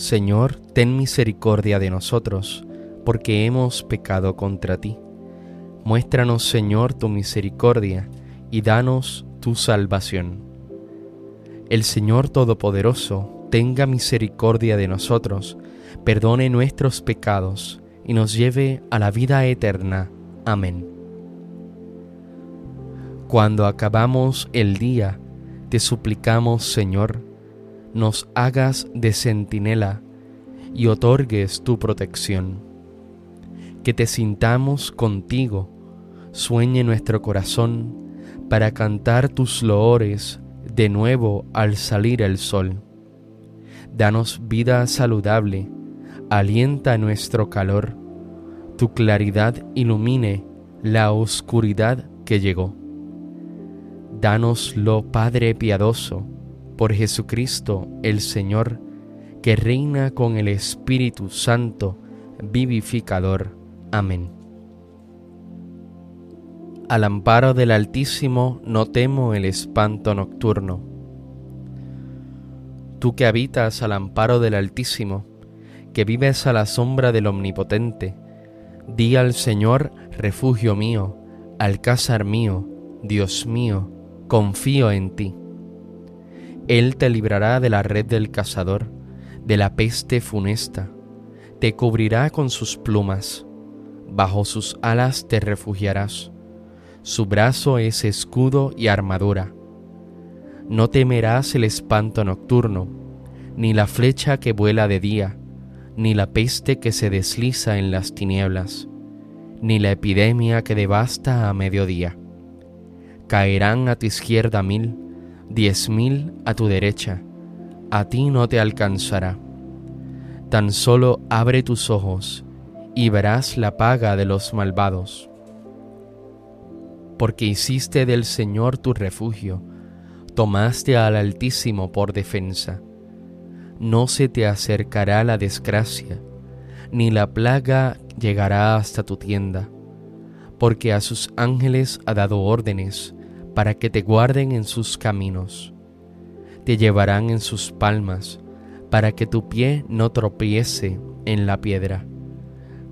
Señor, ten misericordia de nosotros, porque hemos pecado contra ti. Muéstranos, Señor, tu misericordia, y danos tu salvación. El Señor Todopoderoso tenga misericordia de nosotros, perdone nuestros pecados, y nos lleve a la vida eterna. Amén. Cuando acabamos el día, te suplicamos, Señor, nos hagas de centinela y otorgues tu protección. Que te sintamos contigo, sueñe nuestro corazón para cantar tus loores de nuevo al salir el sol. Danos vida saludable, alienta nuestro calor, tu claridad ilumine la oscuridad que llegó. Danoslo, Padre piadoso, por Jesucristo el Señor, que reina con el Espíritu Santo, vivificador. Amén. Al amparo del Altísimo no temo el espanto nocturno. Tú que habitas al amparo del Altísimo, que vives a la sombra del Omnipotente, di al Señor, refugio mío, alcázar mío, Dios mío, confío en ti. Él te librará de la red del cazador, de la peste funesta, te cubrirá con sus plumas, bajo sus alas te refugiarás, su brazo es escudo y armadura. No temerás el espanto nocturno, ni la flecha que vuela de día, ni la peste que se desliza en las tinieblas, ni la epidemia que devasta a mediodía. Caerán a tu izquierda mil, diez mil a tu derecha, a ti no te alcanzará. Tan solo abre tus ojos y verás la paga de los malvados. Porque hiciste del Señor tu refugio, tomaste al Altísimo por defensa. No se te acercará la desgracia, ni la plaga llegará hasta tu tienda, porque a sus ángeles ha dado órdenes para que te guarden en sus caminos. Te llevarán en sus palmas, para que tu pie no tropiece en la piedra.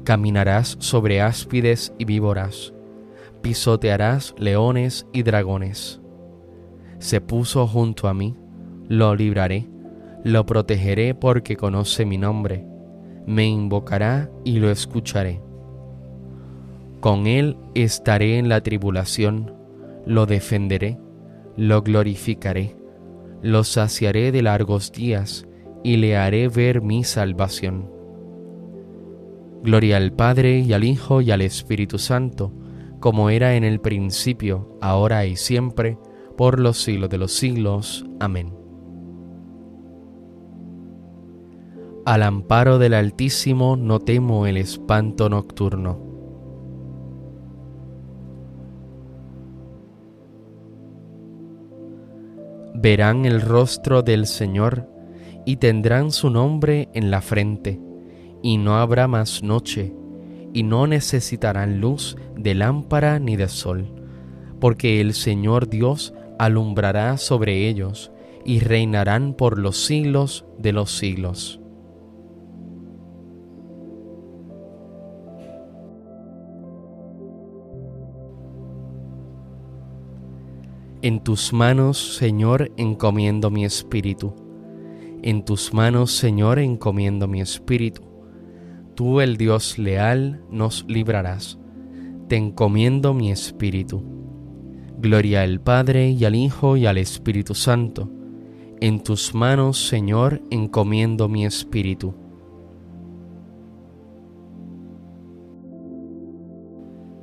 Caminarás sobre áspides y víboras, pisotearás leones y dragones. Se puso junto a mí, lo libraré, lo protegeré porque conoce mi nombre, me invocará y lo escucharé. Con él estaré en la tribulación lo defenderé, lo glorificaré, lo saciaré de largos días y le haré ver mi salvación. Gloria al Padre y al Hijo y al Espíritu Santo, como era en el principio, ahora y siempre, por los siglos de los siglos. Amén. Al amparo del Altísimo no temo el espanto nocturno verán el rostro del Señor y tendrán su nombre en la frente, y no habrá más noche, y no necesitarán luz de lámpara ni de sol, porque el Señor Dios alumbrará sobre ellos, y reinarán por los siglos de los siglos. En tus manos, Señor, encomiendo mi espíritu. En tus manos, Señor, encomiendo mi espíritu. Tú, el Dios leal, nos librarás. Te encomiendo mi espíritu. Gloria al Padre y al Hijo y al Espíritu Santo. En tus manos, Señor, encomiendo mi espíritu.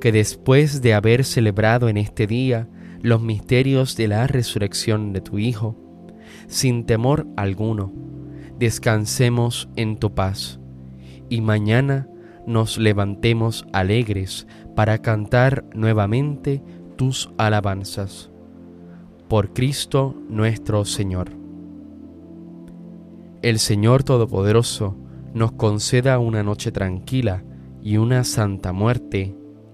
que después de haber celebrado en este día los misterios de la resurrección de tu Hijo, sin temor alguno, descansemos en tu paz y mañana nos levantemos alegres para cantar nuevamente tus alabanzas. Por Cristo nuestro Señor. El Señor Todopoderoso nos conceda una noche tranquila y una santa muerte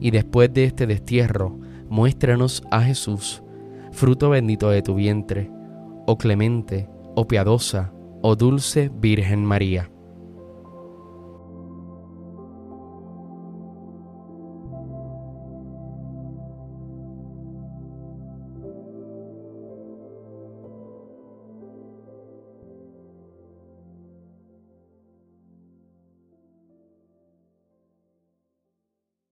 y después de este destierro, muéstranos a Jesús, fruto bendito de tu vientre, oh clemente, oh piadosa, oh dulce Virgen María.